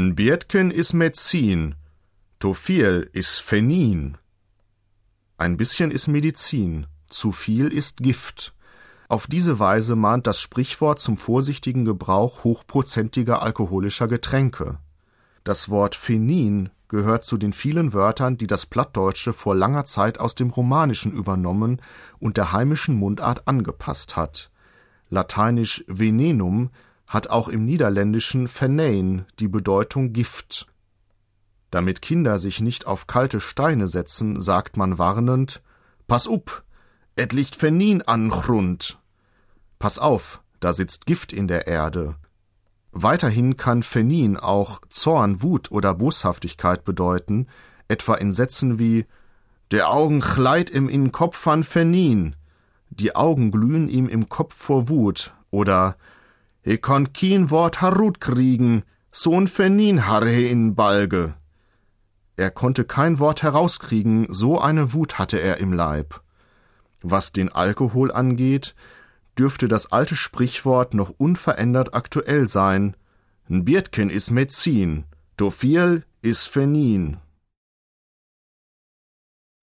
N Bietken is Medizin, to viel is Phenin. Ein bisschen ist Medizin, zu viel ist Gift. Auf diese Weise mahnt das Sprichwort zum vorsichtigen Gebrauch hochprozentiger alkoholischer Getränke. Das Wort Phenin gehört zu den vielen Wörtern, die das Plattdeutsche vor langer Zeit aus dem Romanischen übernommen und der heimischen Mundart angepasst hat. Lateinisch venenum hat auch im Niederländischen Venein die Bedeutung Gift. Damit Kinder sich nicht auf kalte Steine setzen, sagt man warnend: Pass up, et liegt Venin an Grund. Pass auf, da sitzt Gift in der Erde. Weiterhin kann Phenin auch Zorn, Wut oder Boshaftigkeit bedeuten, etwa in Sätzen wie Der Augen chleit im in Kopf an Phenin. Die Augen glühen ihm im Kopf vor Wut oder He konnt kien Wort Harut kriegen, so'n Phenin harre in Balge. Er konnte kein Wort herauskriegen, so eine Wut hatte er im Leib. Was den Alkohol angeht, dürfte das alte Sprichwort noch unverändert aktuell sein. N Biertchen is Medizin, viel is Phenin.